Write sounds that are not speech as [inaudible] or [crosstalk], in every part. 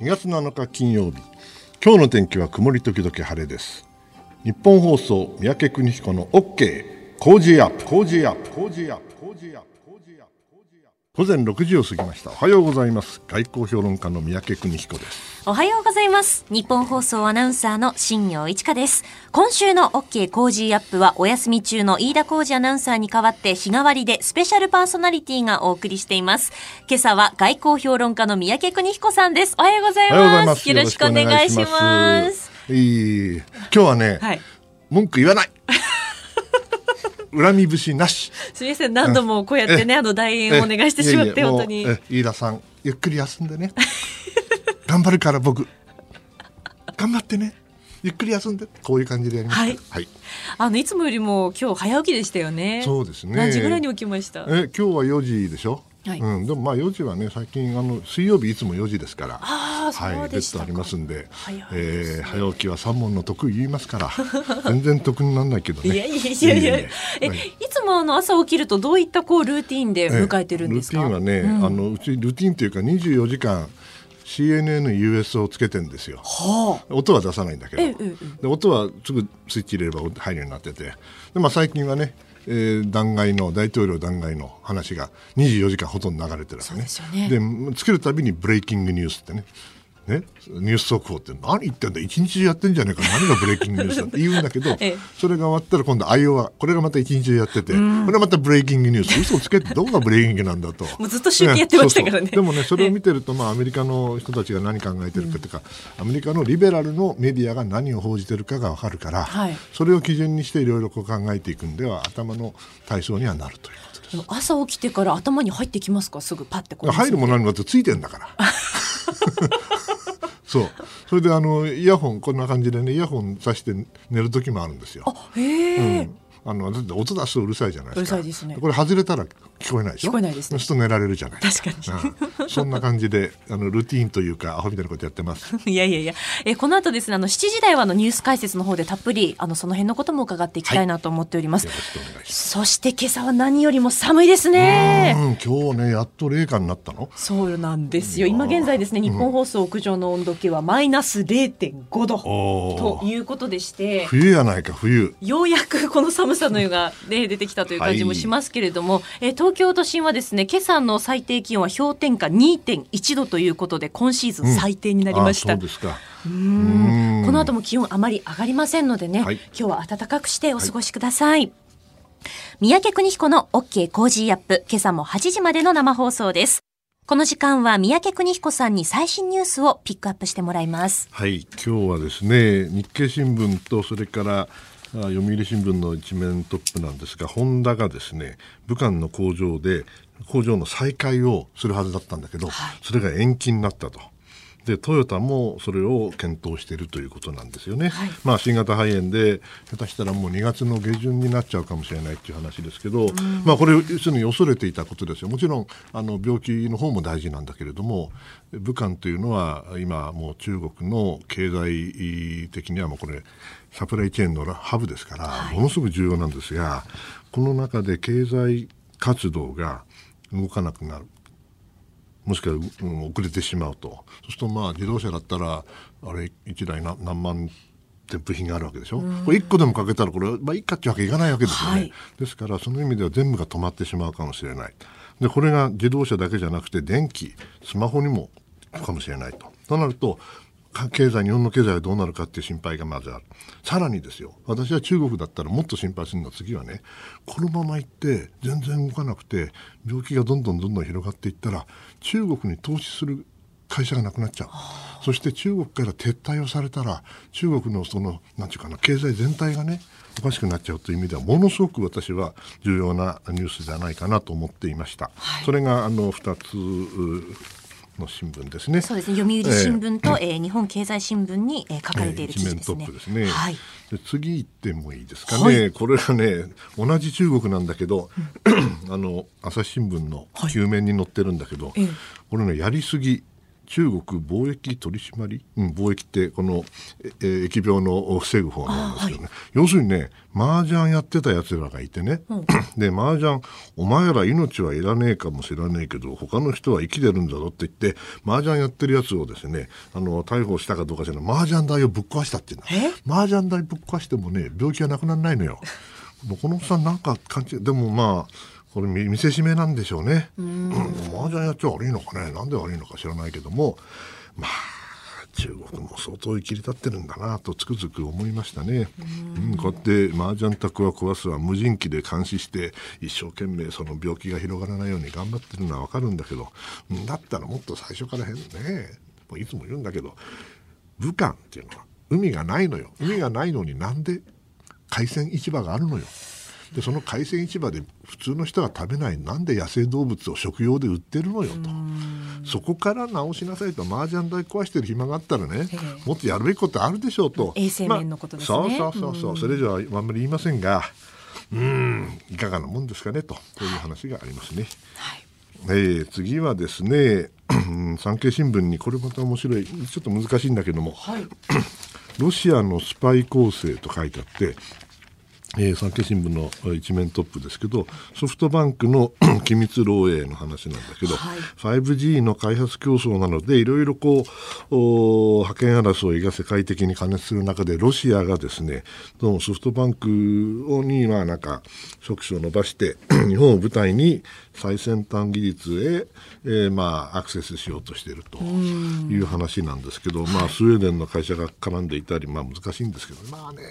2月7日金曜日。今日の天気は曇り時々晴れです。日本放送三宅邦彦の OK 工事アップ工事アップ工事アップ工事アップ。午前6時を過ぎました。おはようございます。外交評論家の三宅邦彦です。おはようございます。日本放送アナウンサーの新業一華です。今週の OK 工事アップはお休み中の飯田浩二アナウンサーに代わって日替わりでスペシャルパーソナリティがお送りしています。今朝は外交評論家の三宅邦彦さんです。おはようございます。よろしくお願いします。いい。今日はね、はい、文句言わない恨み節なし。すみません、何度もこうやってね、あの、代演をお願いしてしまって、本当に。飯田さん、ゆっくり休んでね。頑張るから僕。頑張ってね。ゆっくり休んでこういう感じでやります。はい。はい、あのいつもよりも今日早起きでしたよね。そうですね。何時ぐらいに起きました？え今日は4時でしょ？はい、うん、でもまあ4時はね最近あの水曜日いつも4時ですからはい、ベッドありますんで、はい、えー、早起きは三問の得意言いますから [laughs] 全然得にならないけどね。いやいやいやいや。え、はい、いつもあの朝起きるとどういったこうルーティンで迎えてるんですか？ルーティンはね、うん、あのうちルーティンというか24時間 CNN-US をつけてんですよ、はあ、音は出さないんだけど、ええ。で音はすぐスイッチ入れれば入るようになってて。で、まあ、最近はねえー、弾劾の大統領弾劾の話が24時間ほとんど流れてるわけね。で、ね、つけるたびにブレイキングニュースってねね、ニュース速報って何言ってんだ一日中やってんじゃねえか何がブレイキングニュースだって言うんだけど、[laughs] ええ、それが終わったら今度アイオワこれがまた一日中やってて、これまたブレイキングニュース。嘘つけてどこがブレイキングなんだともうずっと集計やってましたからね、ね、でもねそれを見てると、まあ、アメリカの人たちが何考えてるかというか、アメリカのリベラルのメディアが何を報じてるかが分かるから、はい、それを基準にしていろいろ考えていくんでは頭の体操にはなるということです。朝起きてから頭に入ってきますか？すぐパッてこ入るも何もってついてんだから [laughs] そうそれであのイヤホンこんな感じでねイヤホンさして寝る時もあるんですよ。へえ、うんあの音出すとうるさいじゃないですか。うるさいですね。これ外れたら聞こえないでしょ？聞こえないですね。そうすると寝られるじゃない確かに、うん、そんな感じであのルーティーンというかアホみたいなことやってます。[laughs] いやいやいや。えこの後ですねあの7時台はのニュース解説の方でたっぷりあのその辺のことも伺っていきたいなと思っております。はい、よろしくお願いします。そして今朝は何よりも寒いですね。うん今日ねやっと零下になったの？そうなんですよ。今現在ですね日本放送屋上の温度計はマイナス0.5度、ということでして。冬やないか冬。ようやくこの寒さのようがね、出てきたという感じもしますけれども、はい、え東京都心はですね今朝の最低気温は氷点下2.1度ということで今シーズン最低になりました。うん、うんこの後も気温あまり上がりませんのでね、はい、今日は暖かくしてお過ごしください。はい、三宅邦彦の OK コージーアップ今朝も8時までの生放送です。この時間は宮家邦彦さんに最新ニュースをピックアップしてもらいます。はい、今日はですね、日経新聞とそれから読売新聞の一面トップなんですが、ホンダがですね、武漢の工場で工場の再開をするはずだったんだけど、はい、それが延期になったと。でトヨタもそれを検討しているということなんですよね、はい、まあ、新型肺炎で下手したらもう2月の下旬になっちゃうかもしれないという話ですけど、まあ、これ要するに恐れていたことですよ。もちろんあの病気の方も大事なんだけれども武漢というのは今もう中国の経済的にはもうこれサプライチェーンのハブですから、ものすごく重要なんですが、この中で経済活動が動かなくなる。もしくは、うん、遅れてしまうと。そうするとまあ自動車だったら、あれ1台何万添付品があるわけでしょ、うこれ1個でもかけたらこれ、まあ、いいかっていうわけいかないわけですよね、はい、ですからその意味では全部が止まってしまうかもしれない。でこれが自動車だけじゃなくて電気スマホにもかもしれないと。となると経済、日本の経済がどうなるかっていう心配がまずある。さらにですよ、私は中国だったらもっと心配するのは次はね、このまま行って全然動かなくて、病気がどんどんどんどん広がっていったら、中国に投資する会社がなくなっちゃう。そして中国から撤退をされたら、中国のその、なんていうかな、経済全体がね、おかしくなっちゃうという意味では、ものすごく私は重要なニュースじゃないかなと思っていました。はい、それが、あの、二つ、の新聞ですね。そうですね。読売新聞と、えー、えー、日本経済新聞に、えー、書かれている記事ですね。えすね。はい。で次行ってもいいですかね。はい、これはね同じ中国なんだけど、うん、[clears throat] あの朝日新聞の旧面に載ってるんだけど、はい、これねやりすぎ中国貿易取締、うん、貿易ってこの、えー、疫病の防ぐ方なんですけどね、はい、要するにね麻雀やってたやつらがいてね、うん、[coughs] で麻雀お前ら命はいらねえかもしれねえけど他の人は生きてるんだぞって言って麻雀やってるやつをですねあの逮捕したかどうかじゃない麻雀台をぶっ壊したっていうの麻雀台ぶっ壊してもね病気はなくならないのよ。このおっさんなんか感じでもまあこれ見せしめなんでしょうね。うん、[clears throat] 麻雀やっちゃ悪いのかね。なんで悪いのか知らないけども。まあ中国も相当切り立ってるんだなとつくづく思いましたね。うん、こうやって麻雀卓は壊すは無人機で監視して一生懸命その病気が広がらないように頑張ってるのはわかるんだけど。だったらもっと最初から変ね。もういつも言うんだけど武漢っていうのは海がないのよ。海がないのになんで海鮮市場があるのよ。でその海鮮市場で普通の人が食べないなんで野生動物を食用で売ってるのよと。そこから直しなさいと麻雀台壊してる暇があったらねもっとやるべきことあるでしょうと。衛生面のことですね、まあ、そうそうそうそう。それ以上はあんまり言いませんがうんいかがなもんですかねとこういう話がありますね。はい。えー、次はですね産経新聞にこれまた面白いちょっと難しいんだけども、はい、ロシアのスパイ構成と書いてあってえー、産経新聞の一面トップですけどソフトバンクの [clears throat] 機密漏洩の話なんだけど、はい、5G の開発競争なのでいろいろこう覇権争いが世界的に加熱する中でロシアがですねどうもソフトバンクにまあなんか触手を伸ばして [clears throat] 日本を舞台に最先端技術へ、えー、まあアクセスしようとしているという話なんですけど、まあスウェーデンの会社が絡んでいたりまあ難しいんですけどまあね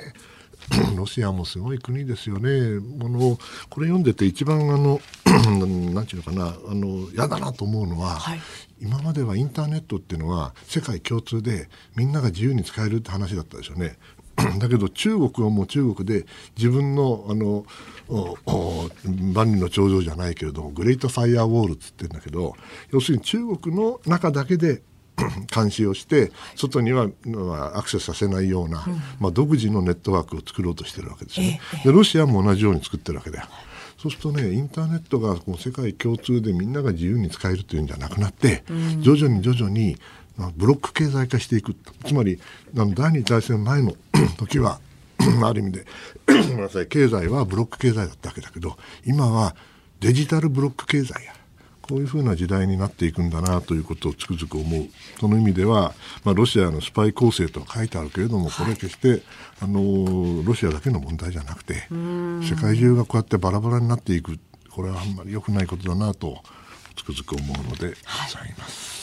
[clears throat] ロシアもすごい国ですよね。あのこれ読んでて一番あの [clears throat] なんていうのかなあの嫌だなと思うのは、はい、今まではインターネットっていうのは世界共通でみんなが自由に使えるって話だったでしょうね。[clears throat] だけど中国はもう中国で自分のあの万里の長城じゃないけれどもグレートファイアウォールっつってんだけど要するに中国の中だけで [clears throat] 監視をして外には、まあ、アクセスさせないような、まあ、独自のネットワークを作ろうとしてるわけですよね。でロシアも同じように作ってるわけだよ。そうするとねインターネットがこう世界共通でみんなが自由に使えるというんじゃなくなって、徐々に徐々に、まあ、ブロック経済化していく。つまりあの第二次大戦前の [clears throat] 時は [clears throat] ある意味で経済はブロック経済だったわけだけど今はデジタルブロック経済やこういうふうな時代になっていくんだなということをつくづく思う。その意味では、まあ、ロシアのスパイ構成と書いてあるけれどもこれは決して、あのロシアだけの問題じゃなくて世界中がこうやってバラバラになっていくこれはあんまり良くないことだなとつくづく思うのでございます。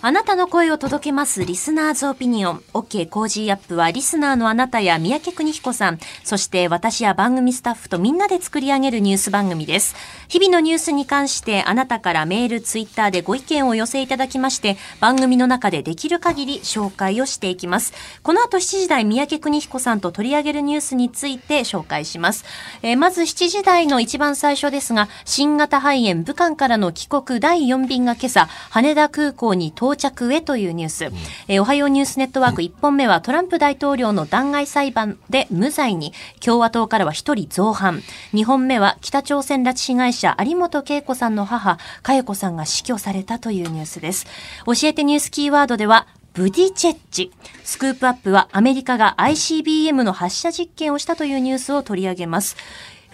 あなたの声を届けますリスナーズオピニオン。OK コージーアップはリスナーのあなたや宮家邦彦さん、そして私や番組スタッフとみんなで作り上げるニュース番組です。日々のニュースに関してあなたからメール、ツイッターでご意見を寄せいただきまして、番組の中でできる限り紹介をしていきます。この後7時台、宮家邦彦さんと取り上げるニュースについて紹介します。えー、まず7時台の一番最初ですが、新型肺炎武漢からの帰国第4便が今朝、羽田空港に到到着へというニュース、うん、えー、おはようニュースネットワーク1本目はトランプ大統領の弾劾裁判で無罪に共和党からは1人造反。2本目は北朝鮮拉致被害者有本恵子さんの母佳代子さんが死去されたというニュースです。教えてニュースキーワードではブディチェッジ。スクープアップはアメリカが ICBM の発射実験をしたというニュースを取り上げます。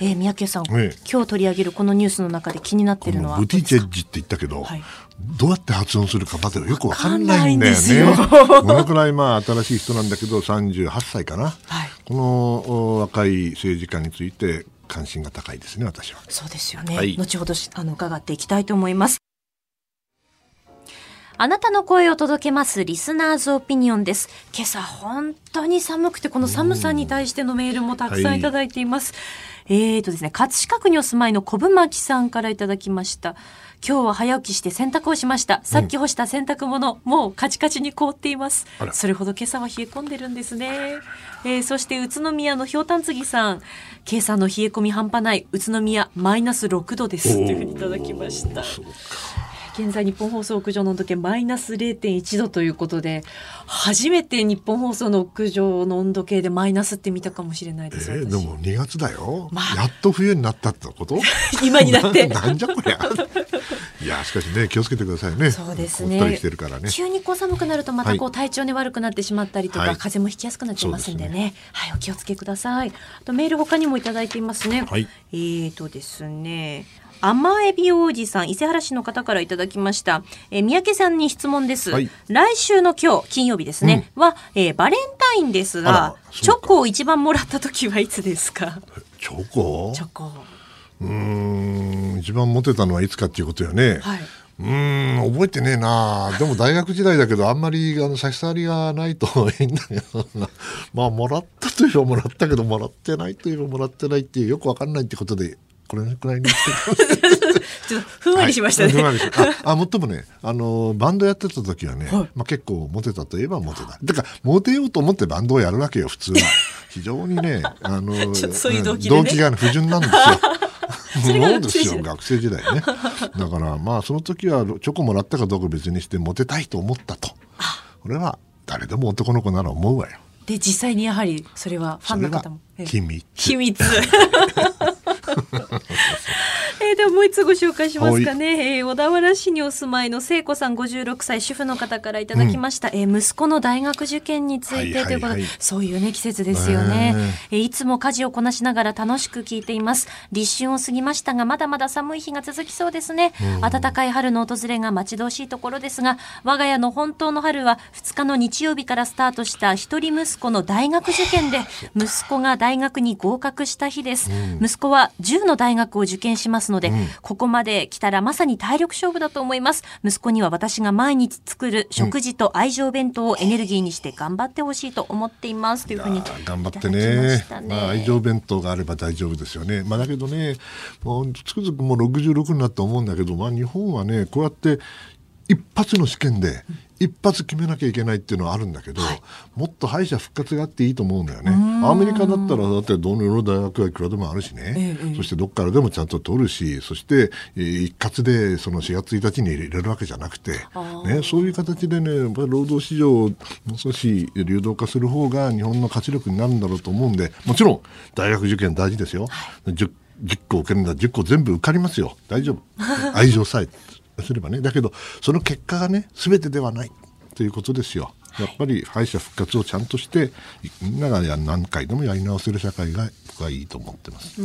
えー、三宅さん、ええ、今日取り上げるこのニュースの中で気になっているのはブディチェッジって言ったけど、はい、どうやって発音するかまでよくわかんないんだよね。どのくらいまあ新しい人なんだけど38歳かな、はい、この若い政治家について関心が高いですね私は。そうですよね。はい、後ほどあの伺っていきたいと思います。あなたの声を届けますリスナーズオピニオンです。今朝本当に寒くてこの寒さに対してのメールもたくさんいただいています。はい、えーとですね、葛飾区にお住まいの小ぶまきさんからいただきました。今日は早起きして洗濯をしました。さっき干した洗濯物、うん、もうカチカチに凍っています。それほど今朝は冷え込んでるんですね。えー、そして宇都宮のひょうたんつぎさん。今朝の冷え込み半端ない宇都宮マイナス6度です。というふうにいただきました。現在日本放送屋上の温度計マイナス0.1度ということで初めて日本放送の屋上の温度計でマイナスって見たかもしれないです、えー、でも2月だよ、まあ。やっと冬になったってこと？[laughs] 今になって。な [laughs] なんじゃこりゃ。いやしかしね気をつけてくださいね。そうですね。してるからね。急にこう寒くなるとまたこう体調に悪くなってしまったりとか、はい。風邪もひきやすくなっちゃいますんでね。ではいお気をつけください。あとメール他にもいただいていますね、はい。えーとですね甘エビ王子さん伊勢原市の方からいただきました、えー三宅さんに質問です、はい。来週の今日金曜日ですね、は、えーバレンタインですあがチョコを一番もらった時はいつですか？チョコ？チョコ。うーん一番モテたのはいつかっていうことよね、はい。うーん覚えてねえな。でも大学時代だけどあんまりあの差し障りがないといいんだけどな。[laughs] まあもらったといえばもらったけどもらってないといえばもらってないっていうよくわかんないってことでこれくらいに [laughs] ちょっとふんわりしましたね、はい。ああもっともねあのバンドやってた時はね、はい。まあ、結構モテたといえばモテた。だからモテようと思ってバンドをやるわけよ普通は。[laughs] 非常にねあのういう動機でね。動機が不純なんですよ。[laughs] そうですよ学生時代ね。だからまあその時はチョコもらったかどうか別にしてモテたいと思ったと。これは誰でも男の子なら思うわよ。で実際にやはりそれはファンの方も。ええ秘密秘密えーではもう一つご紹介しますかね、えー小田原市にお住まいの聖子さん56歳主婦の方からいただきました、えー息子の大学受験についてはいはいはいとい。うことで、そういうね季節ですよね、え。ーいつも家事をこなしながら楽しく聞いています。立春を過ぎましたがまだまだ寒い日が続きそうですね、暖かい春の訪れが待ち遠しいところですが我が家の本当の春は2日の日曜日からスタートした一人息子の大学受験で息子が大学に合格した日です、息子は10の大学を受験しますので、ここまで来たらまさに体力勝負だと思います。息子には私が毎日作る食事と愛情弁当をエネルギーにして頑張ってほしいと思っています。というふうにいあー頑張ってね。まあ、愛情弁当があれば大丈夫ですよね、まあ、だけどねもうつくづくもう66になって思うんだけど、まあ、日本はねこうやって一発の試験で一発決めなきゃいけないっていうのはあるんだけど、もっと敗者復活があっていいと思うんだよね。アメリカだったらだってどの大学はいくらでもあるしね、そしてどっからでもちゃんと取るしそして、えー一括でその4月1日に入れるわけじゃなくて、ね、そういう形でねやっぱり労働市場をもう少し流動化する方が日本の活力になるんだろうと思うんでもちろん大学受験大事ですよ。10 10個受けるんだ10個全部受かりますよ。大丈夫。[laughs] 愛情さえすればねだけどその結果がね全てではないということですよやっぱり敗者復活をちゃんとしてみんながや何回でもやり直せる社会が僕はいいと思ってます。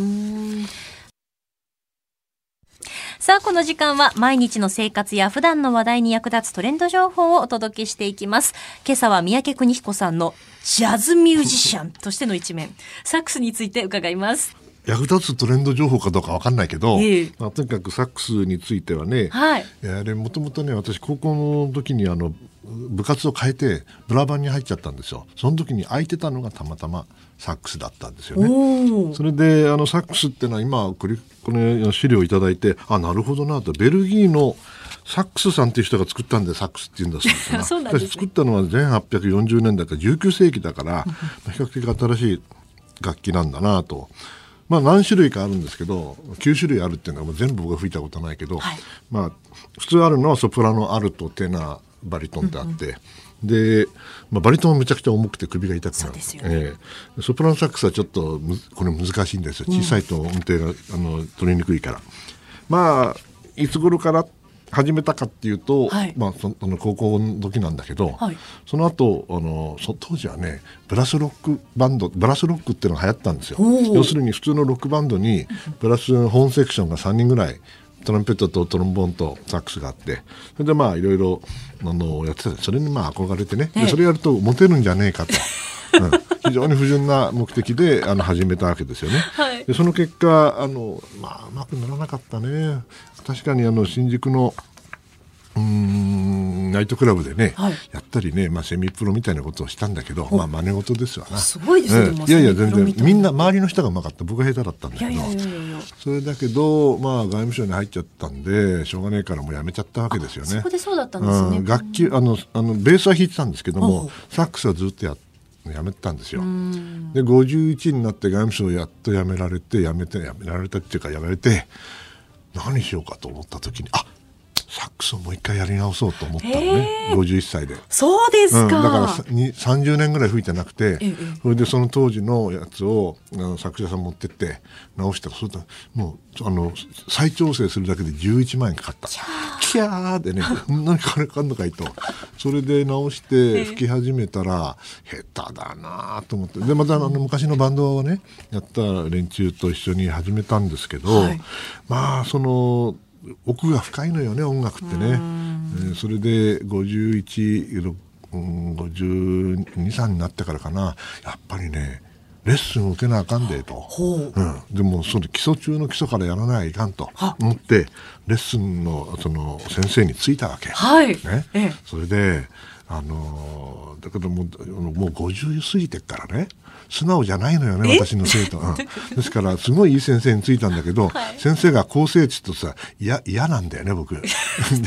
さあ、この時間は毎日の生活や普段の話題に役立つトレンド情報をお届けしていきます。今朝は三宅邦彦さんのジャズミュージシャンとしての一面、サックスについて伺います。役立つトレンド情報かどうかわかんないけど、ええ。まあ、とにかくサックスについてはね、はい。あれもともとね私高校の時にあの部活を変えてブラバンに入っちゃったんですよ。その時に空いてたのがたまたまサックスだったんですよね。それであのサックスっていうのは今これこの資料をいただいてあなるほどなと。ベルギーのサックスさんっていう人が作ったんでサックスっていうんだそうですな [laughs] そうですね。作ったのは1840年代から19世紀だから [laughs] まあ比較的新しい楽器なんだなと。まあ何種類かあるんですけど9種類あるっていうのはもう全部僕は吹いたことないけど、はい。まあ普通あるのはソプラノアルトテナーバリトンってあって、で、まあ、バリトンはめちゃくちゃ重くて首が痛くなる。ね。ええ。ソプラノサックスはちょっとむこれ難しいんですよ。小さいと音程が、あの取りにくいから。まあいつ頃から始めたかっていうと、はい。まあ、そあの高校の時なんだけど、はい。その後あのそ当時はねブラスロックバンドブラスロックっていうのが流行ったんですよ。要するに普通のロックバンドにブラスホーンセクションが3人ぐらいトランペットとトロンボーンとサックスがあってそれでまあいろいろあのやってた。それにまあ憧れてね、ええでそれやるとモテるんじゃねえかと、[laughs] うん。非常に不純な目的であの始めたわけですよね。はい。でその結果あの、まあ、うまくならなかったね確かにあの新宿のうーんナイトクラブでね、はい。やったりね、まあ、セミプロみたいなことをしたんだけど、まあ真似事ですわな。すごいですねいやいや全然。みんな周りの人がうまかった僕が下手だったんだけど。いやいやいやいやそれだけど、まあ、外務省に入っちゃったんでしょうがねえからもうやめちゃったわけですよね。そこでそうだったんですね。うん、楽器あのあのベースは弾いてたんですけどもサックスはずっとややめてたんですよ。で51になって外務省やっと辞められて辞めて辞められたっていうか辞められて何しようかと思った時にあサックスをもう一回やり直そうと思ったのね。51歳で。そうですか、うん、だから30年ぐらい吹いてなくて、それでその当時のやつをあの作者さん持ってって直したらそれともうあの再調整するだけで11万円かかった。キャーでね何金かかんのかいと。それで直して吹き始めたら下手だなと思って。でまたあの昔のバンドをねやった連中と一緒に始めたんですけど、はい、まあその奥が深いのよね音楽ってね、えー、それで51 523になってからかな。やっぱりねレッスンを受けなあかんでと、う。ん、でもその基礎中の基礎からやらないかんと思ってレッスンのその先生についたわけ、はい。ね、ええ、それであのだけどももう50過ぎてからね素直じゃないのよね私の生徒、うん、ですからすごいいい先生についたんだけど、はい、先生が構成値とさ嫌なんだよね僕。[laughs]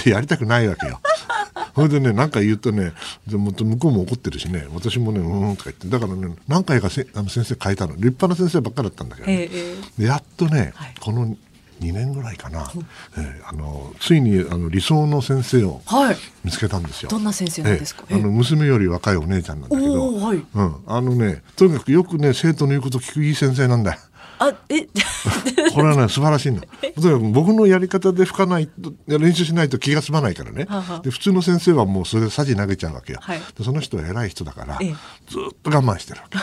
でやりたくないわけよ。それでね何か言うとねでも向こうも怒ってるしね私もねうんとか言って。だからね何回かせあの先生変えたの。立派な先生ばっかりだったんだけど、ね、えー、やっとね、はい、この2年ぐらいかな、えー、あのついにあの理想の先生を見つけたんですよ。どんな先生なんですか、えー、あの娘より若いお姉ちゃんなんだけど、はい、うん、あのねとにかくよくね生徒の言うこと聞くいい先生なんだよ。あえ？[laughs] これはね素晴らしいの。僕のやり方で吹かないと練習しないと気が済まないからね。ははで普通の先生はもうそれでさじ投げちゃうわけよ。はい、でその人は偉い人だから、ずっと我慢してるわけ。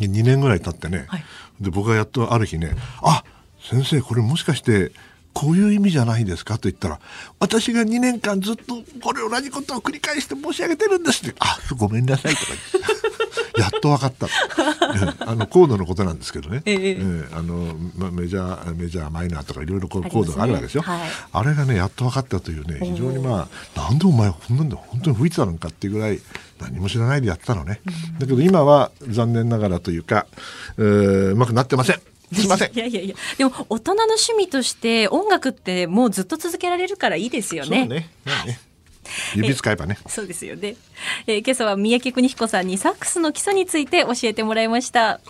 で2年ぐらい経ってね、はい、で僕がやっとある日ねあ先生これもしかしてこういう意味じゃないですかと言ったら私が2年間ずっとこれ同じことを繰り返して申し上げてるんですってあごめんなさいとか言って。[laughs] やっと分かった。あのコードのことなんですけどね、ええ。ー、あのま、メジャーメジャーマイナーとかいろいろコードがあるわけですよ、ねはい、あれがねやっと分かったというね非常にまあなんでお前こんなんで本当に吹いてたのかっていうぐらい何も知らないでやってたのね、うん、だけど今は残念ながらというか、えー、うまくなってませんすいません。[laughs] いやいやいや、でも大人の趣味として音楽ってもうずっと続けられるからいいですよね。そうね。ね指使えばね。そうですよね。えー、今朝は三宅邦彦さんにサックスの基礎について教えてもらいました。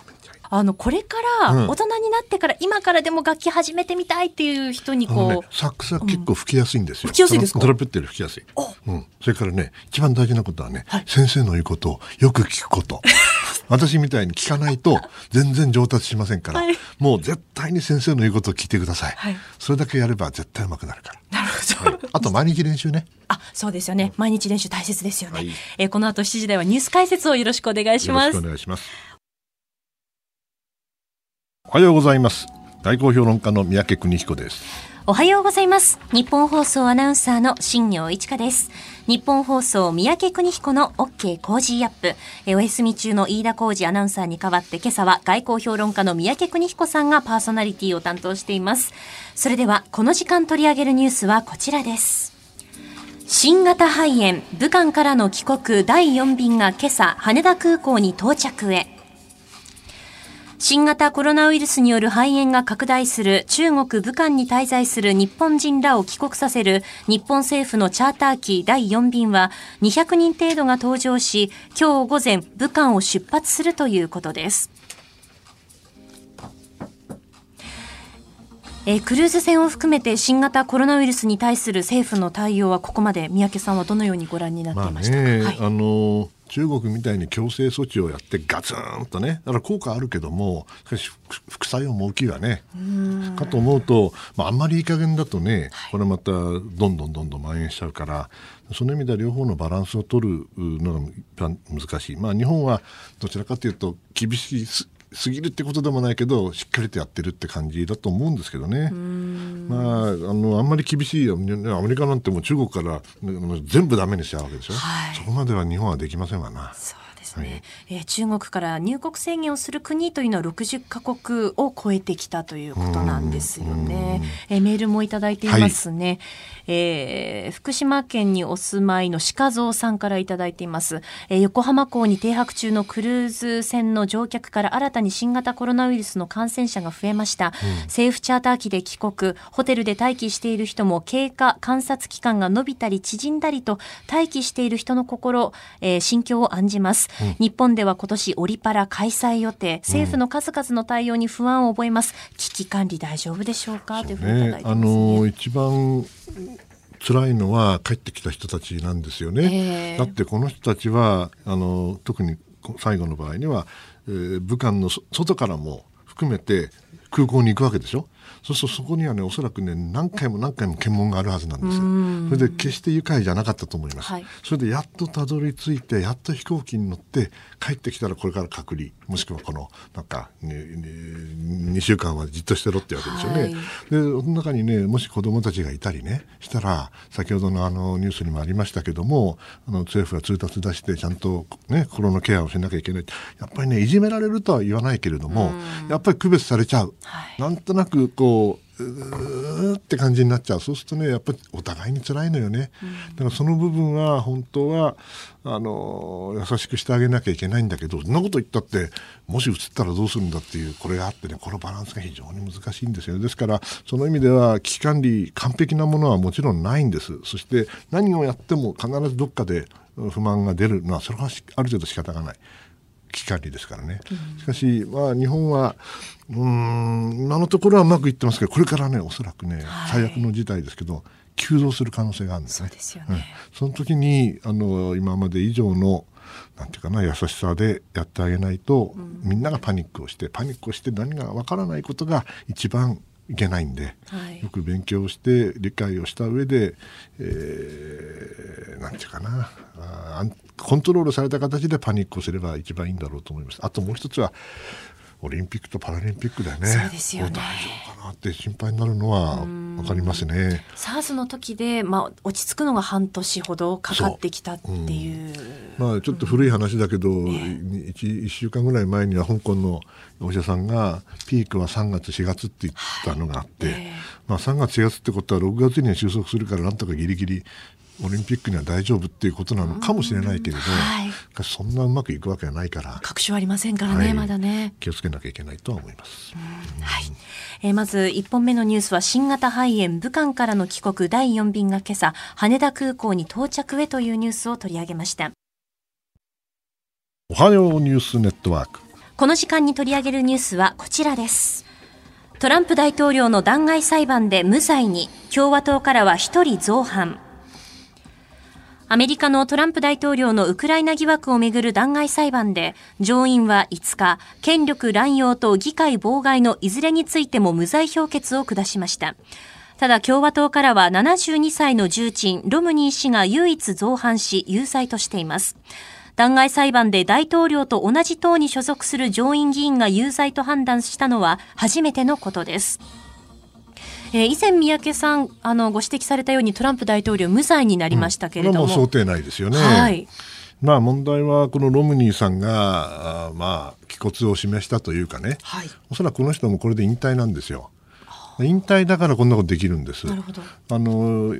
あのこれから大人になってから、今からでも楽器始めてみたいっていう人にこう、ね、サックスは結構吹きやすいんですよ、吹きやすいですか？ドラペットより吹きやすい、うん、それからね一番大事なことはね、はい、先生の言うことをよく聞くこと [laughs] 私みたいに聞かないと [laughs] 全然上達しませんから、はい、もう絶対に先生の言うことを聞いてください、はい、それだけやれば絶対上手くなるから。なるほど、あと毎日練習ね。あそうですよね。毎日練習大切ですよね、はい、えー、この後7時台はニュース解説をよろしくお願いします。お願いします。おはようございます。外交評論家の三宅邦彦ですおはようございます。日本放送アナウンサーの新業一華です。ニッポン放送宮家邦彦の OK Cozy up。えお休み中の飯田浩司アナウンサーに代わって今朝は外交評論家の宮家邦彦さんがパーソナリティを担当しています。それではこの時間取り上げるニュースはこちらです。新型肺炎武漢からの帰国第4便が今朝羽田空港に到着へ。新型コロナウイルスによる肺炎が拡大する中国武漢に滞在する日本人らを帰国させる日本政府のチャーター機第4便は200人程度が搭乗し、今日午前武漢を出発するということです。えー、クルーズ船を含めて新型コロナウイルスに対する政府の対応はここまで。三宅さんはどのようにご覧になっていましたか、まあねはい、あのー中国みたいに強制措置をやってガツンとね。だから効果あるけども副作用も大きいわね。かと思うと、まあ、あんまりいい加減だとね、これまたどんどんどんどん蔓延しちゃうからその意味では両方のバランスを取るのが難しい、まあ、日本はどちらかというと厳しいすぎるってことでもないけどしっかりとやってるって感じだと思うんですけどね。まああのあんまり厳しいアメリカなんてもう中国から全部ダメにしちゃうわけでしょ、はい、そこまでは日本はできませんわな。ですね、はい、えー、中国から入国制限をする国というのは60カ国を超えてきたということなんですよね。えー、メールもいただいていますね、はい、えー、福島県にお住まいの鹿蔵さんからいただいています、えー、横浜港に停泊中のクルーズ船の乗客から新たに新型コロナウイルスの感染者が増えました、うん、政府チャーター機で帰国ホテルで待機している人も経過観察期間が伸びたり縮んだりと待機している人の心、えー、心境を案じます。日本では今年オリパラ開催予定。政府の数々の対応に不安を覚えます、危機管理大丈夫でしょうか？というふうにいただいてます、ね、あの一番辛いのは帰ってきた人たちなんですよね。だってこの人たちはあの特に最後の場合には、えー、武漢の外からも含めて空港に行くわけでしょ。そうするとそこにはねおそらくね何回も何回も検問があるはずなんですよ。それで決して愉快じゃなかったと思います。はい、それでやっとたどり着いてやっと飛行機に乗って帰ってきたらこれから隔離もしくはこのなんか、ねね、2週間はじっとしてろってわけですよね。はい、でその中にねもし子どもたちがいたりねしたら先ほどのあのニュースにもありましたけどもあの政府が通達出してちゃんと、ね、心のケアをしなきゃいけないやっぱりねいじめられるとは言わないけれどもやっぱり区別されちゃう。はい、なんとなくこううって感じになっちゃう。そうするとねやっぱりお互いに辛いのよね、うん、だからその部分は本当はあの優しくしてあげなきゃいけないんだけどそんなこと言ったってもし移ったらどうするんだっていうこれがあってねこのバランスが非常に難しいんですよですからその意味では危機管理完璧なものはもちろんないんです。そして何をやっても必ずどっかで不満が出る。のはそれはある程度仕方がない。危機管理ですからね。しかし、まあ、日本は、うん、今のところはうまくいってますけど、これからね、おそらくね、はい、最悪の事態ですけど、急増する可能性があるんですね。そ、ね。うん、その時に、あの、今まで以上の、なんていうかな優しさでやってあげないと、うん、みんながパニックをしてパニックをして何がわからないことが一番いけないんで、はい、よく勉強して理解をした上で、えー、なんていうかなあコントロールされた形でパニックをすれば一番いいんだろうと思います。あともう一つはオリンピックとパラリンピックでねそうですよね。大丈夫かなって心配になるのは分かりますね。SARS の時で、まあ、落ち着くのが半年ほどかかってきたっていう。ううん、まあ、ちょっと古い話だけど、うん、1, 1週間ぐらい前には香港のお医者さんがピークは3月4月って言ったのがあって、はい。えー、まあ、3月4月ってことは6月には収束するからなんとかギリギリオリンピックには大丈夫っていうことなのかもしれないけれど、はい、そんなうまくいくわけはないから確証ありませんからね、はい、まだね。気をつけなきゃいけないとは思います、はい。えー、まず1本目のニュースは新型肺炎武漢からの帰国第4便が今朝羽田空港に到着へというニュースを取り上げました。おはようニュースネットワーク。この時間に取り上げるニュースはこちらです。トランプ大統領の弾劾裁判で無罪に共和党からは1人造反アメリカのトランプ大統領のウクライナ疑惑をめぐる弾劾裁判で、上院は5日、権力乱用と議会妨害のいずれについても無罪評決を下しました。ただ共和党からは72歳の重鎮、ロムニー氏が唯一造反し、有罪としています。弾劾裁判で大統領と同じ党に所属する上院議員が有罪と判断したのは初めてのことです。えー、以前三宅さんあのご指摘されたようにトランプ大統領無罪になりましたけれども、うん、も想定内ですよね。はいまあ問題はこのロムニーさんがあまあ気骨を示したというかね、はい、おそらくこの人もこれで引退なんですよ。引退だからこんなことできるんです。あの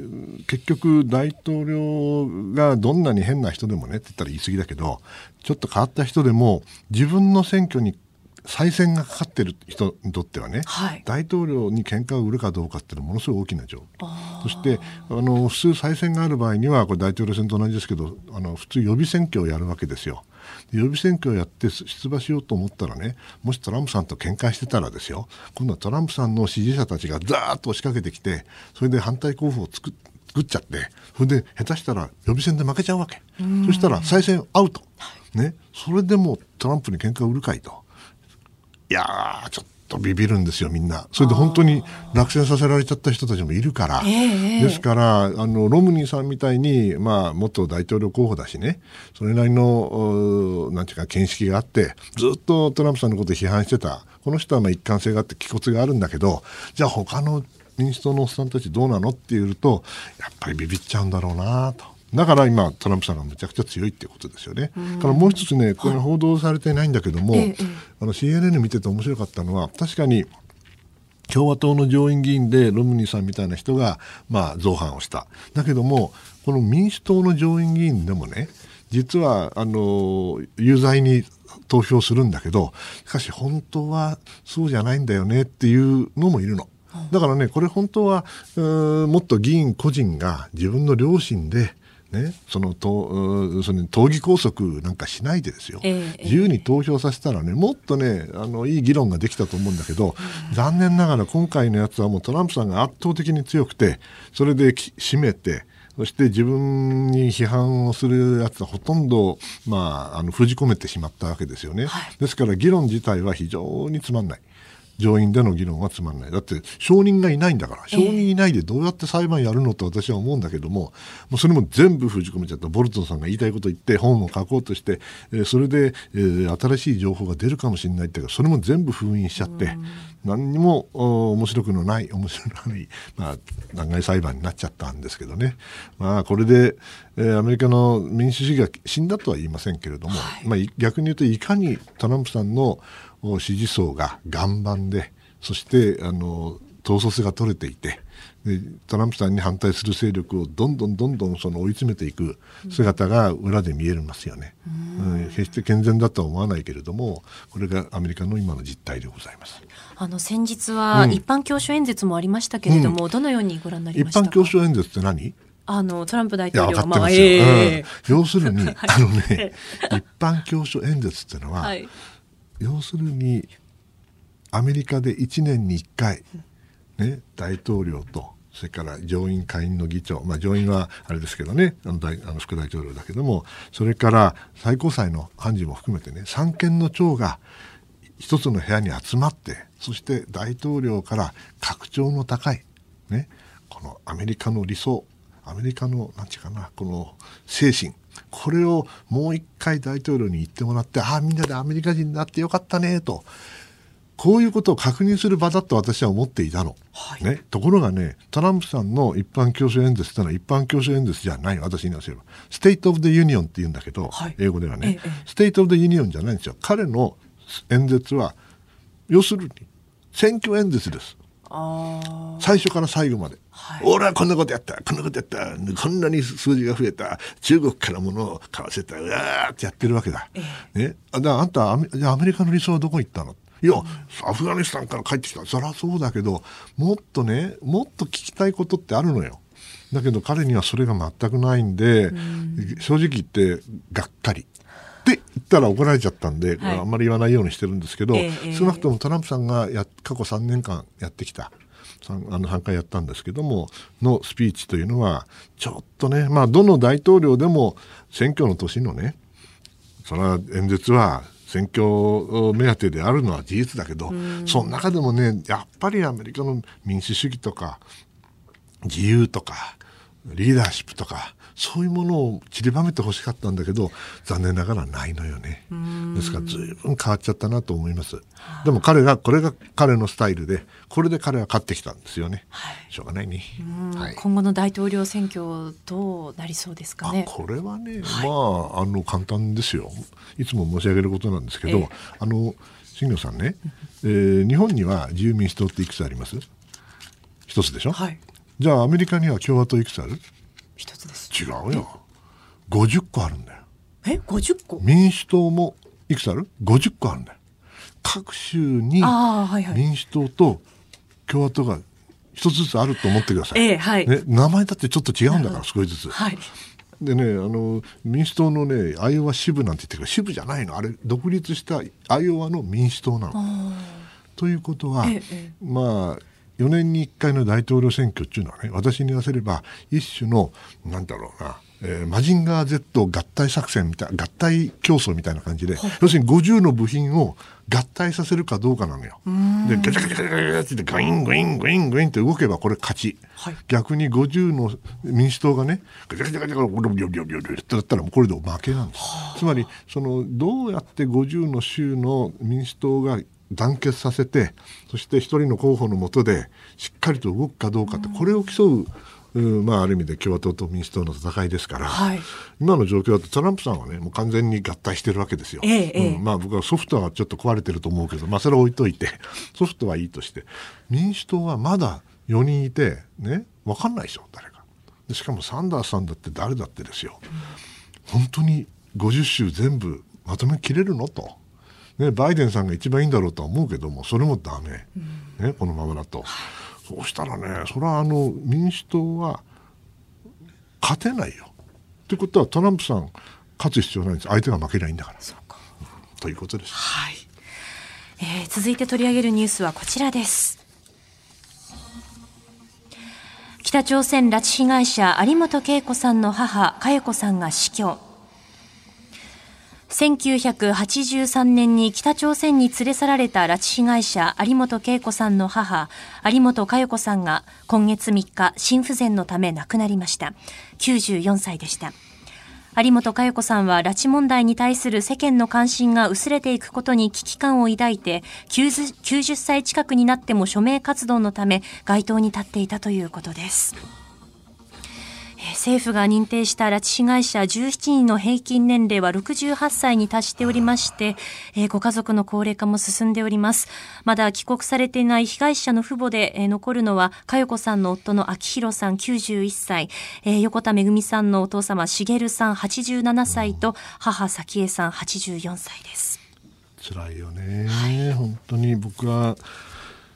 結局大統領がどんなに変な人でもねって言ったら言い過ぎだけどちょっと変わった人でも自分の選挙に再選がかかっている人にとってはね、はい、大統領に喧嘩を売るかどうかっていうのはものすごい大きな状況そしてあの普通再選がある場合にはこれ大統領選と同じですけどあの普通予備選挙をやるわけですよ。予備選挙をやって出馬しようと思ったらねもしトランプさんと喧嘩してたらですよ。今度はトランプさんの支持者たちがザーッと押しかけてきてそれで反対候補を作作っちゃってそれで下手したら予備選で負けちゃうわけ。そしたら再選アウト、ね、それでもトランプに喧嘩を売るかいと。いやー、ちょっとビビるんですよ、みんな。それで本当に落選させられちゃった人たちもいるから。ですから、あの、ロムニーさんみたいに、まあ、元大統領候補だしね、それなりの、なんていうか、見識があって、ずっとトランプさんのことを批判してた。この人はまあ一貫性があって気骨があるんだけど、じゃあ他の民主党のおっさんたちどうなのっていうと、やっぱりビビっちゃうんだろうなと。だから今、トランプさんがむちゃくちゃ強いっていうことですよね。からもう一つね、これ報道されてないんだけども、はい、あの CNN 見てて面白かったのは、確かに共和党の上院議員でロムニーさんみたいな人が、まあ、造反をした。だけども、この民主党の上院議員でもね、実は、あの、有罪に投票するんだけど、しかし本当はそうじゃないんだよねっていうのもいるの。だからね、これ本当は、もっと議員個人が自分の良心でね、そのとその党議拘束なんかしないでですよ、ええ自由に投票させたらねもっとねあのいい議論ができたと思うんだけど、残念ながら今回のやつはもうトランプさんが圧倒的に強くてそれでき締めてそして自分に批判をするやつはほとんど、まあ、あの封じ込めてしまったわけですよね、はい。ですから議論自体は非常につまんない。上院での議論はつまんない。だって証人がいないんだから、証人いないでどうやって裁判やるのと私は思うんだけども、もうそれも全部封じ込めちゃった。ボルトンさんが言いたいこと言って本を書こうとして、えーそれで、えー新しい情報が出るかもしれないっていうか、それも全部封印しちゃって、何にもお面白くのない、面白くない、まあ、弾劾裁判になっちゃったんですけどね。まあ、これで、えーアメリカの民主主義が死んだとは言いませんけれども、まあ、い逆に言うといかにトランプさんのお支持層が岩盤でそしてあの統率が取れていてでトランプさんに反対する勢力をどんどんどんどんその追い詰めていく姿が裏で見えますよね、うん。決して健全だとは思わないけれどもこれがアメリカの今の実態でございます。あの先日はうん。一般教書演説もありましたけれども、どのようにご覧になり一ましたか？般教書演説って何？あのトランプ大統領。がまあえうん。要するに、[laughs] はい。あのね一般教書演説ってのは、えはい要するにアメリカで1年に1回、ね、大統領とそれから上院下院の議長、まあ、上院はあれですけどねあの大あの副大統領だけどもそれから最高裁の判事も含めてね三権の長が一つの部屋に集まってそして大統領から格調の高い、ね、このアメリカの理想アメリカのなんていうかなこの精神これをもう一回大統領に言ってもらってああみんなでアメリカ人になってよかったねとこういうことを確認する場だと私は思っていたの。はいね、ところがね、トランプさんの一般教書演説ってのは一般教書演説じゃない、私に言わせれば。 State of the Union って言うんだけど、はい英語ではね、ええ State of the Union じゃないんですよ。彼の演説は、要するに選挙演説です。最初から最後まで。はい俺はこんなことやった、こんなことやった、こんなに数字が増えた、中国から物を買わせた、うわーってやってるわけだ。ね、あだからあんたアメ、アメリカの理想はどこ行ったの？いや、アフガニスタンから帰ってきた。そりゃそうだけど、もっとね、もっと聞きたいことってあるのよ。だけど彼にはそれが全くないんで、正直言ってがっかり。言ったら怒られちゃったんで、はい。あんまり言わないようにしてるんですけど、ええ少なくともトランプさんがや過去3年間やってきた三あの3回やったんですけどものスピーチというのはちょっとねまあどの大統領でも選挙の年のねそれは演説は選挙目当てであるのは事実だけど、その中でもねやっぱりアメリカの民主主義とか自由とかリーダーシップとかそういうものを散りばめてほしかったんだけど残念ながらないのよね。ですから随分変わっちゃったなと思います。でも彼がこれが彼のスタイルでこれで彼は勝ってきたんですよね、しょうがないね、はい、今後の大統領選挙どうなりそうですかあねこれはね、まああの簡単ですよ。いつも申し上げることなんですけど、ええあの新業さんね、えー日本には自由民主党っていくつあります？一つでしょ、はい。じゃあアメリカには共和党いくつある？一つです。違うよ。50個あるんだよ。え？50個？民主党もいくつある？50個あるんだよ。各州に民主党と共和党が一つずつあると思ってください、ええはい。ね、名前だってちょっと違うんだから少しずつ、はい。でねあの民主党のねアイオワ支部なんて言ってるけど支部じゃないの。あれ独立したアイオワの民主党なの。あということは、えええ。まあ4年に1回の大統領選挙っていうのはね私に言わせれば一種のなんだろうな、えーマジンガー Z 合体作戦みたい合体競争みたいな感じで要するに50の部品を合体させるかどうかなのよ。でガチャガチャガチャガチャってガイングイングイングインって動けばこれ勝ち。はい逆に50の民主党がねガチャガチャガチャガチャゴロゴロゴロゴロゴロってだったらもうこれで負けなんです。つまりそのどうやって50の州の民主党が団結させてそして一人の候補のもとでしっかりと動くかどうかってこれを競う。うんまあ、ある意味で共和党と民主党の戦いですから、はい。今の状況だとトランプさんはねもう完全に合体してるわけですよ。えうんまあ、僕はソフトはちょっと壊れてると思うけど、まあ、それは置いといて [laughs] ソフトはいいとして。民主党はまだ4人いてね分かんないでしょ誰か。でしかもサンダースさんだって誰だってですよ、本当に50州全部まとめきれるの？と、ね、バイデンさんが一番いいんだろうとは思うけどもそれもダメ、ね、このままだと、そうしたらねそれはあの民主党は勝てないよということはトランプさん勝つ必要ないんです相手が負けないんだから。ということです。はいえー、続いて取り上げるニュースはこちらです。北朝鮮拉致被害者有本恵子さんの母、佳代子さんが死去。1983年に北朝鮮に連れ去られた拉致被害者有本恵子さんの母、有本佳代子さんが今月3日、心不全のため亡くなりました。94歳でした。有本佳代子さんは拉致問題に対する世間の関心が薄れていくことに危機感を抱いて 90, 90歳近くになっても署名活動のため街頭に立っていたということです。政府が認定した拉致被害者17人の平均年齢は68歳に達しておりまして、えー、ご家族の高齢化も進んでおります。まだ帰国されていない被害者の父母で、えー、残るのは、佳代子さんの夫の秋広さん91歳、えー、横田めぐみさんのお父様茂さん87歳と、母早紀江さん84歳です。辛いよね、はい、本当に僕は、は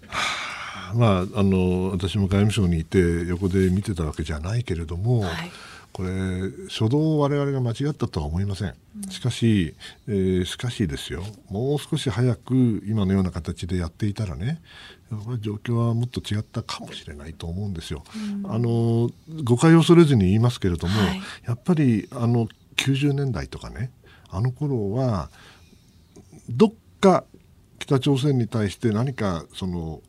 あまあ、あの私も外務省にいて横で見てたわけじゃないけれども、はい、これ初動を我々が間違ったとは思いません、しかし、えー、しかしですよ。もう少し早く今のような形でやっていたらね状況はもっと違ったかもしれないと思うんですよ。うん、あの誤解を恐れずに言いますけれども、はい、やっぱりあの90年代とかねあの頃はどっか北朝鮮に対して何かその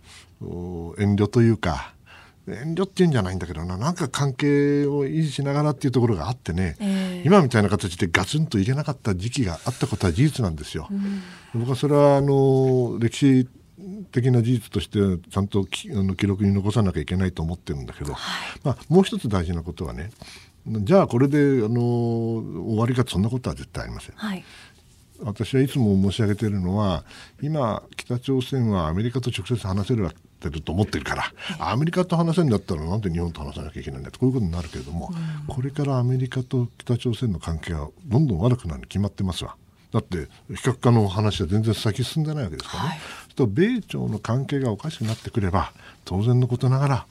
遠慮というか遠慮っていうんじゃないんだけどななんか関係を維持しながらっていうところがあってね、えー、今みたいな形でガツンといけなかった時期があったことは事実なんですよ。うん、僕はそれはあの歴史的な事実としてちゃんときあの記録に残さなきゃいけないと思ってるんだけど、はい、まあ、もう一つ大事なことはねじゃあこれであの終わりかそんなことは絶対ありません。はい私はいつも申し上げているのは今北朝鮮はアメリカと直接話せるてると思ってるから、アメリカと話せるんだったらなんで日本と話さなきゃいけないんだとこういうことになるけれども、うん、これからアメリカと北朝鮮の関係はどんどん悪くなるに決まってますわ。だって非核化の話は全然先進んでないわけですからね。はい、と米朝の関係がおかしくなってくれば当然のことながら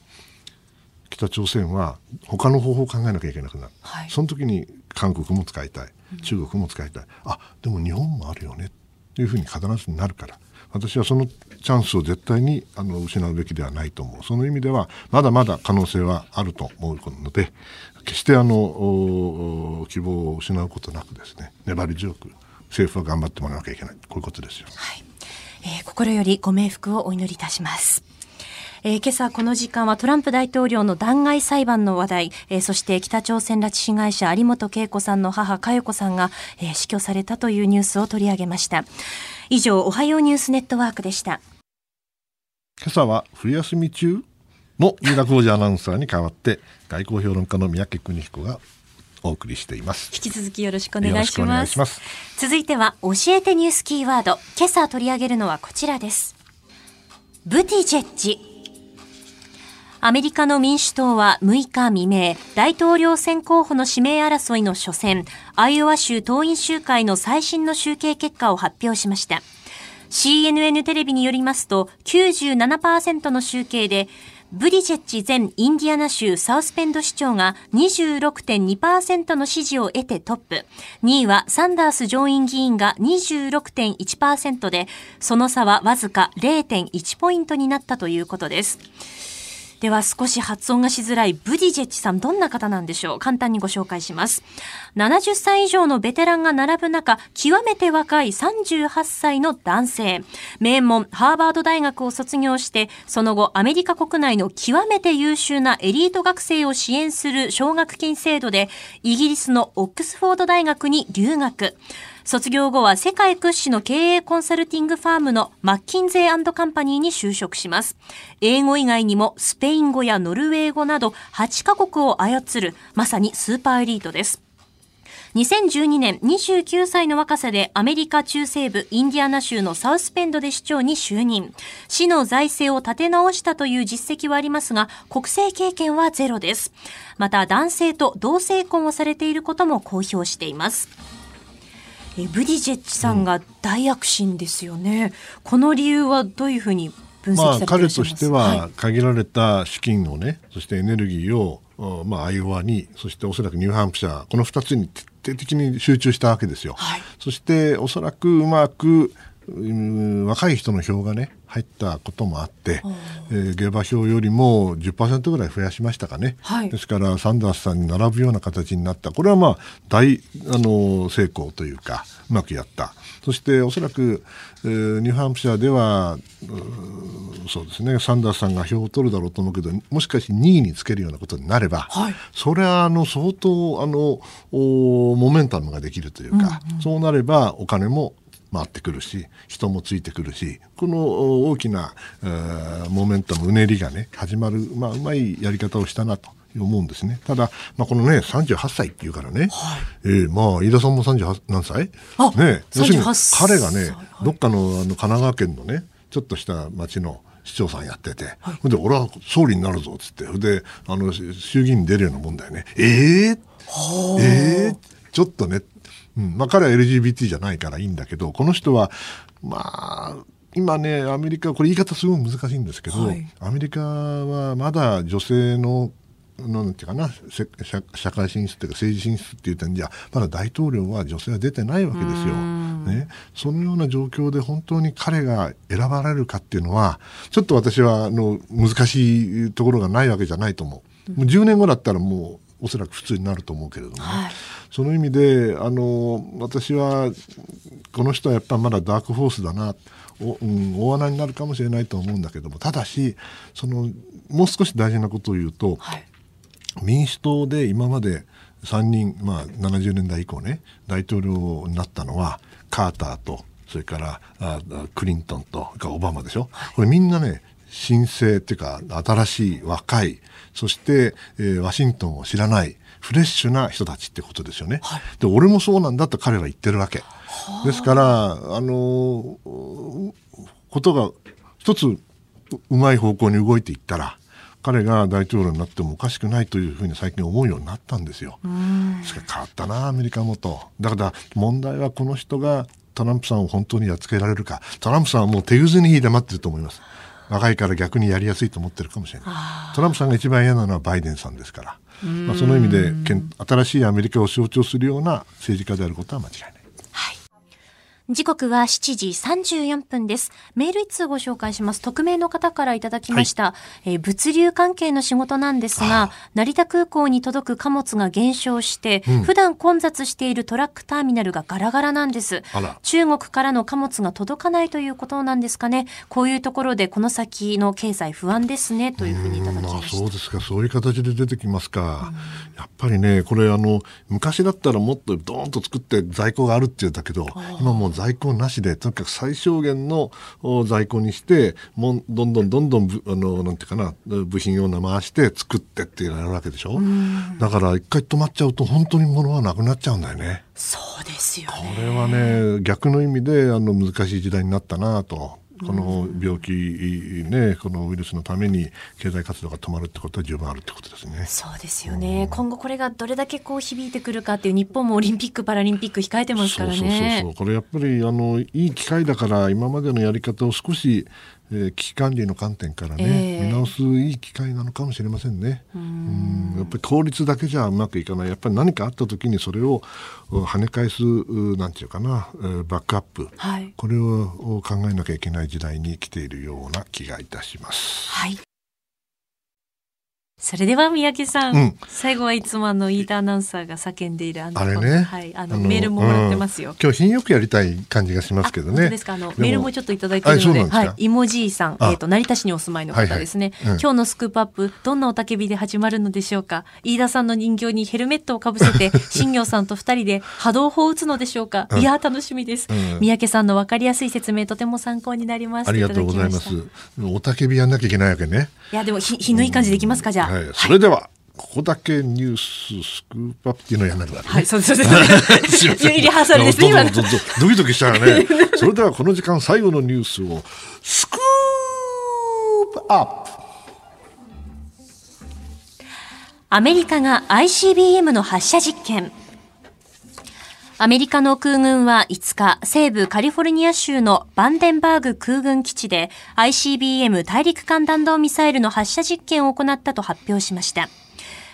北朝鮮は他の方法を考えなきゃいけなくなる、はい、その時に韓国も使いたい。中国も使いたい、うん、あでも日本もあるよねっていうふうに必ずなるから。私はそのチャンスを絶対にあの失うべきではないと思う。その意味ではまだまだ可能性はあると思うので決してあの希望を失うことなくですね粘り強く政府は頑張ってもらわなきゃいけない。こういうことですよ、はい。えー、心よりご冥福をお祈りいたします。えー、今朝この時間はトランプ大統領の弾劾裁判の話題、えー、そして北朝鮮拉致被害者有本恵子さんの母佳代子さんが、えー、死去されたというニュースを取り上げました。以上、おはようニュースネットワークでした。今朝は冬休み中の飯田浩二アナウンサーに代わって外交評論家の三宅邦彦がお送りしています。引き続きよろしくお願いします。続いては教えてニュースキーワード。今朝取り上げるのはこちらです。ブティジェッジアメリカの民主党は6日未明、大統領選候補の指名争いの初戦、アイオワ州党員集会の最新の集計結果を発表しました。CNN テレビによりますと、97%の集計で、ブリジェッジ前インディアナ州サウスペンド市長が26.2%の支持を得てトップ。2位はサンダース上院議員が26.1%で、その差はわずか0.1ポイントになったということです。では少し発音がしづらいブディジェッチさんどんな方なんでしょう？簡単にご紹介します。70歳以上のベテランが並ぶ中、極めて若い38歳の男性。名門ハーバード大学を卒業して、その後アメリカ国内の極めて優秀なエリート学生を支援する奨学金制度で、イギリスのオックスフォード大学に留学。卒業後は世界屈指の経営コンサルティングファームのマッキンゼーカンパニーに就職します。英語以外にもスペイン語やノルウェー語など8カ国を操るまさにスーパーエリートです。2012年29歳の若さでアメリカ中西部インディアナ州のサウスペンドで市長に就任。市の財政を立て直したという実績はありますが、国政経験はゼロです。また男性と同性婚をされていることも公表しています。えブディジェッチさんが大躍進ですよね、うん、この理由はどういうふうに分析されてまあ、彼としては限られた資金をね、はい、そしてエネルギーをまあ、アイオワに、そしておそらくニューハンプシャー、この2つに徹底的に集中したわけですよ。はい、そしておそらくうまく、若い人の票がね入ったこともあって、えー、下馬票よりも10%ぐらい増やしましたかね、はい、ですからサンダースさんに並ぶような形になった。これはまあ大あの成功というかうまくやった。そしておそらく、えー、ニューハンプシャーではそうですねサンダースさんが票を取るだろうと思うけどもしかし2位につけるようなことになれば、はい、それはあの相当あのモメンタムができるというか、うんうん、そうなればお金も回ってくるし人もついてくるしこの大きな、えー、モメンタムうねりがね始まる、まあ、うまいやり方をしたなと。思うんですね。ただ、まあ、このね、38歳っていうからね、はい、えー、まあ、飯田さんも38何歳？ね、要するに彼がね、はい、どっかのあの神奈川県のね、ちょっとした町の市長さんやってて、はい、で、俺は総理になるぞっつって、で、あの、衆議院に出るようなもんだよね。ええー、ええー、ちょっとね、うん。まあ、彼は LGBT じゃないからいいんだけど、この人は、まあ、今ね、アメリカ、これ言い方すごい難しいんですけど、はい、アメリカはまだ女性のなんていうかな社社会進出というか政治進出っていう点じゃまだ大統領は女性は出てないわけですよ。ね、そのような状況で本当に彼が選ばれるかっていうのはちょっと私はあの難しいところがないわけじゃないと思う。もう10年後だったらもうおそらく普通になると思うけれどもね、はい、その意味であの私はこの人はやっぱりまだダークホースだなお、うん、大穴になるかもしれないと思うんだけどもただしそのもう少し大事なことを言うと、はい、民主党で今まで3人、まあ、70年代以降ね大統領になったのはカーターとそれからあクリントンとオバマでしょ、これみんなね新生っていうか新しい若いそして、えー、ワシントンを知らないフレッシュな人たちってことですよね。はい、で俺もそうなんだと彼は言ってるわけ。ですからあのことが一つうまい方向に動いていったら彼が大統領になってもおかしくないというふうに最近思うようになったんですよ。ですから変わったなアメリカもと。だから問題はこの人がトランプさんを本当にやっつけられるか。トランプさんはもう手ぐずに引いて待ってると思います。若いから逆にやりやすいと思ってるかもしれない。トランプさんが一番嫌なのはバイデンさんですから。まあ、その意味で新しいアメリカを象徴するような政治家であることは間違いない。時刻は7時34分です。メール一通ご紹介します。匿名の方からいただきました。はい、えー、物流関係の仕事なんですが、成田空港に届く貨物が減少して、うん、普段混雑しているトラックターミナルがガラガラなんです。中国からの貨物が届かないということなんですかね。こういうところでこの先の経済不安ですね、というふうにいただきました。まあ、そうですか。そういう形で出てきますか。やっぱりね、これあの、昔だったらもっとドーンと作って在庫があるって言うんだけど、今もう在庫なしでとにかく最小限の在庫にしてもんどんどんどんどんあのなんていうかな部品を回して作ってってやるわけでしょ？だから一回止まっちゃうと本当に物はなくなっちゃうんだよね。そうですよ、ね、これはね逆の意味であの難しい時代になったなとこの病気、ね、このウイルスのために経済活動が止まるってことは十分あるってことですね。そうですよね。うん、今後これがどれだけこう響いてくるかっていう日本もオリンピック・パラリンピック控えてますからね。そうそうそうこれやっぱりあのいい機会だから今までのやり方を少しえー、危機管理の観点からね、えー、見直すいい機会なのかもしれませんね。うん。やっぱり効率だけじゃうまくいかない。やっぱり何かあった時にそれを跳ね返すなんていうかな、えー、バックアップ、はい、これを考えなきゃいけない時代に来ているような気がいたします。はいそれでは三宅さん、うん、最後はいつもあの飯田アナウンサーが叫んでいるあれね、はい、あのメールももらってますよ、うん、今日品よくやりたい感じがしますけどね。ですか？あのメールもちょっといただいてるので、はい、イモジーさん、えっ、ー、と成田市にお住まいの方ですね、はいはい。うん、今日のスクープアップどんなおたけびで始まるのでしょうか？飯田さんの人形にヘルメットをかぶせて [laughs] 新業さんと二人で波動砲を打つのでしょうか？いや楽しみです、三宅さんのわかりやすい説明とても参考になります。ありがとうございます。おたけびやんなきゃいけないわけね。いやでもひひのいい感じできますか？じゃあ。はい、それでは。ここだけニューススクープアップっていうのをやんなくなる、ね、はい、そうです。す。リハーサルですね、今。ドキドキしたらね。[laughs] それではこの時間最後のニュースを、スクープアップアメリカが ICBM の発射実験。アメリカの空軍は5日、西部カリフォルニア州のバンデンバーグ空軍基地で ICBM 大陸間弾道ミサイルの発射実験を行ったと発表しました。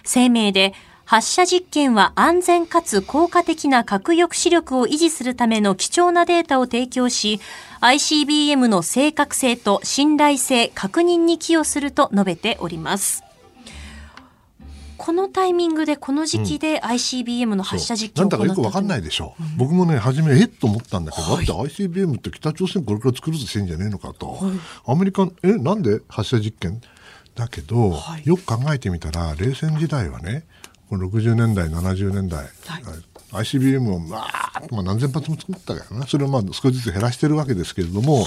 声明で、発射実験は安全かつ効果的な核抑止力を維持するための貴重なデータを提供し、ICBM の正確性と信頼性確認に寄与すると述べております。このタイミングでこの時期で ICBM の発射実験を、うん、なんだかよくわかんないでしょ。う、うん、僕もね初めえっと思ったんだけど、はい、だって ICBM って北朝鮮これから作るとしてんじゃねえのかと、はい、アメリカえなんで発射実験？だけど、はい、よく考えてみたら冷戦時代はねこの60年代70年代、はい、ICBM をまあ、まあ、何千発も作ったけどねそれをまあ少しずつ減らしてるわけですけれども、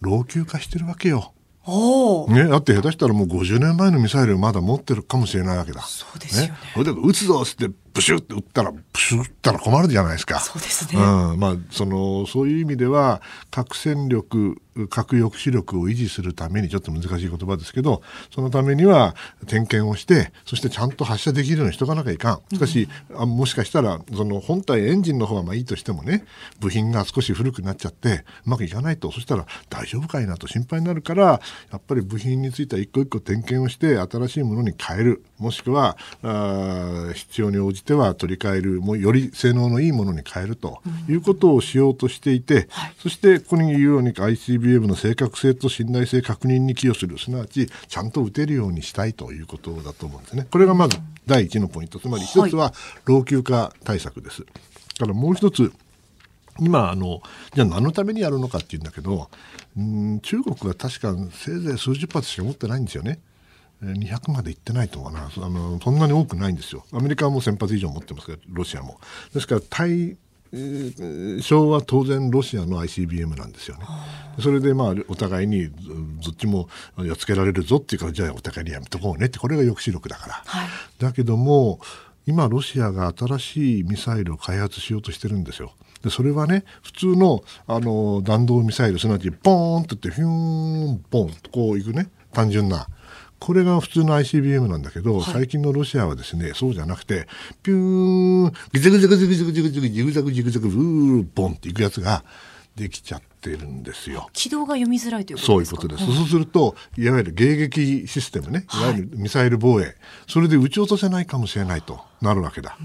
老朽化してるわけよ。ね、だって下手したらもう50年前のミサイルまだ持ってるかもしれないわけだ。そうですよね。ねそれで撃つぞってブシュって撃ったら、ブシュったら困るじゃないですか。そうですね。うん。まあ、その、そういう意味では、核戦力、核抑止力を維持するために、ちょっと難しい言葉ですけど、そのためには点検をして、そしてちゃんと発射できるようにしとかなきゃいかん。しかし、うん、あもしかしたら、その本体エンジンの方はまあいいとしてもね、部品が少し古くなっちゃって、うまくいかないと、そしたら大丈夫かいなと心配になるから、やっぱり部品については一個一個点検をして、新しいものに変える。もしくは、あ必要に応じては取り替えるもうより性能のいいものに変えるということをしようとしていて、うんはい、そしてここに言うように ICBM の正確性と信頼性確認に寄与するすなわちちゃんと打てるようにしたいということだと思うんですね。これがまず第一のポイントつまり一つは老朽化対策です。からもう一つ今あのじゃあ何のためにやるのかっていうんだけどうん中国は確かせいぜい数十発しか持ってないんですよね。200までいってないと思うなあのそんなに多くないんですよアメリカはもう1000発以上持ってますけどロシアもですから対昭和当然ロシアの ICBM なんですよね。それでまあお互いにどっちもやっつけられるぞっていうからじゃあお互いにやめとこうねってこれが抑止力だから。はい、だけども今ロシアが新しいミサイルを開発しようとしてるんですよ。でそれはね普通のあの弾道ミサイルすなわちポーンってってヒューンポンとこういくね単純なこれが普通の ICBM なんだけど、はい、最近のロシアはですね、そうじゃなくて、ピューン、ギザグザグザグザグザグザグジグザグジグザグブーボンっていくやつができちゃってるんですよ。軌道が読みづらいということそういうことです。そうすると、いわゆる迎撃システムね、いわゆるミサイル防衛、はい、それで撃ち落とせないかもしれないと。なるわけだ。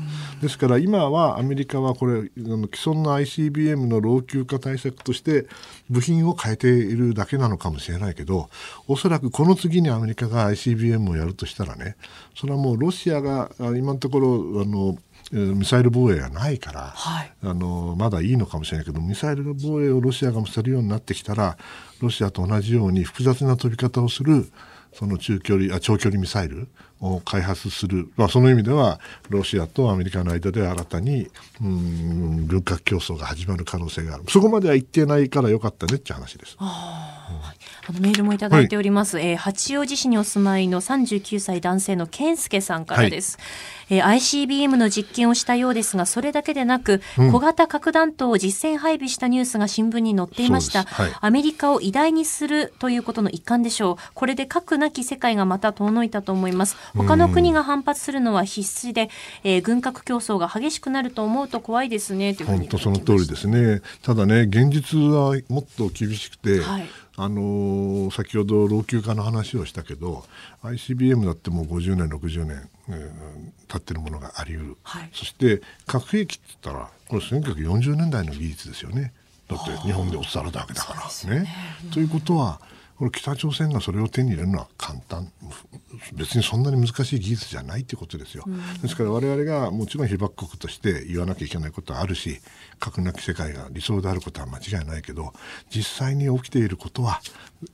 ですから今はアメリカはこれ既存の ICBM の老朽化対策として部品を変えているだけなのかもしれないけどおそらくこの次にアメリカが ICBM をやるとしたらねそれはもうロシアが今のところあのミサイル防衛がないから、はい、あのまだいいのかもしれないけどミサイル防衛をロシアがするようになってきたらロシアと同じように複雑な飛び方をするその中距離あ長距離ミサイルを開発する、まあ、その意味ではロシアとアメリカの間で新たにうん軍拡競争が始まる可能性がある。そこまでは言ってないからよかったねって話です。あのメールもいただいております、はい、えー、八王子市にお住まいの39歳男性の健介さんからです、はい、えー、ICBM の実験をしたようですがそれだけでなく、うん、小型核弾頭を実戦配備したニュースが新聞に載っていました、はい、アメリカを偉大にするということの一環でしょう。これで核なき世界がまた遠のいたと思います。他の国が反発するのは必須で、えー、軍拡競争が激しくなると思うと怖いですね。本当その通りですね。ただね現実はもっと厳しくて、はいあのー、先ほど老朽化の話をしたけど ICBM だってもう50年60年、えー、経ってるものがあり得る、はい、そして核兵器って言ったらこれ1940年代の技術ですよね。だって日本で落とされたわけだから。ね。ね。ということはこれ北朝鮮がそれを手に入れるのは簡単。別にそんなに難しい技術じゃないということですよ、うん、ですから我々がもちろん被爆国として言わなきゃいけないことはあるし核なき世界が理想であることは間違いないけど実際に起きていることは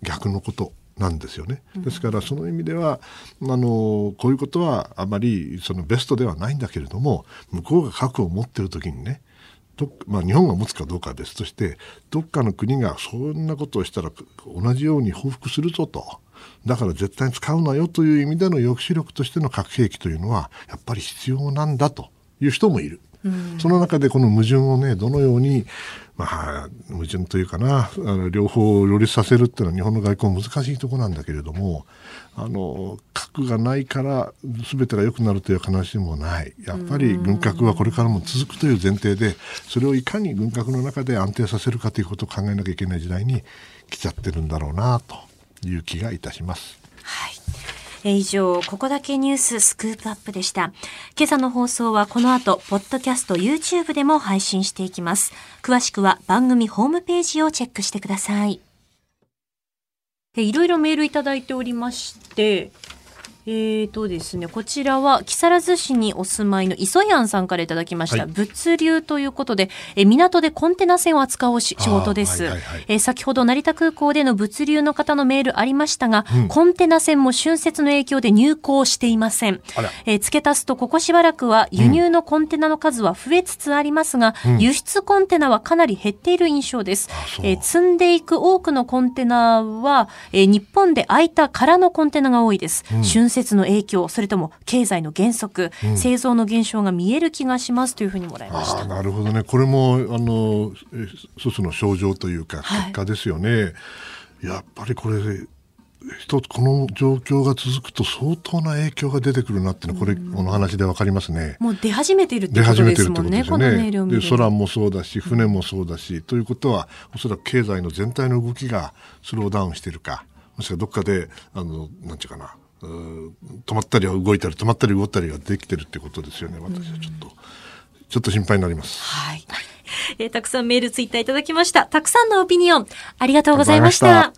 逆のことなんですよね。ですからその意味ではあのこういうことはあまりそのベストではないんだけれども向こうが核を持っている時にねまあ、日本が持つかどうかは別としてどっかの国がそんなことをしたら同じように報復するぞとだから絶対に使うなよという意味での抑止力としての核兵器というのはやっぱり必要なんだという人もいる。その中でこの矛盾をねどのようにまあ、矛盾というかなあの両方を両立させるっていうのは日本の外交難しいところなんだけれどもあの核がないから全てが良くなるという話もないやっぱり軍拡はこれからも続くという前提でそれをいかに軍拡の中で安定させるかということを考えなきゃいけない時代に来ちゃってるんだろうなという気がいたします。はいえ以上、ここだけニューススクープアップでした。今朝の放送はこの後、ポッドキャスト、YouTube でも配信していきます。詳しくは番組ホームページをチェックしてください。いろいろメールいただいておりまして、えーとですね、こちらは木更津市にお住まいの磯やんさんからいただきました、はい、物流ということで、え港でコンテナ船を扱う仕事です、はいはいはい、え先ほど成田空港での物流の方のメールありましたが、うん、コンテナ船も春節の影響で入港していません、え付け足すとここしばらくは輸入のコンテナの数は増えつつありますが、うん、輸出コンテナはかなり減っている印象です、え積んでいく多くのコンテナは、え日本で空いた空のコンテナが多いです、うん節の影響、それとも経済の減速、うん、製造の減少が見える気がしますというふうにもらいました。なるほどね。これも、あの、一つの症状というか、結果ですよね。はい、やっぱりこれ、一つこの状況が続くと相当な影響が出てくるなっていうのはこれ、この話でわかりますね。もう出始めているってことですもんね。このメールをで空もそうだし船もそうだし、うん、ということはおそらく経済の全体の動きがスローダウンしているかもしくはどっかであのなんていうかな止まったりは動いたり止まったり動ったりができてるってことですよね私はちょっと、ちょっと心配になります。はい。えー、たくさんメールツイッターいただきました。たくさんのオピニオン、ありがとうございました。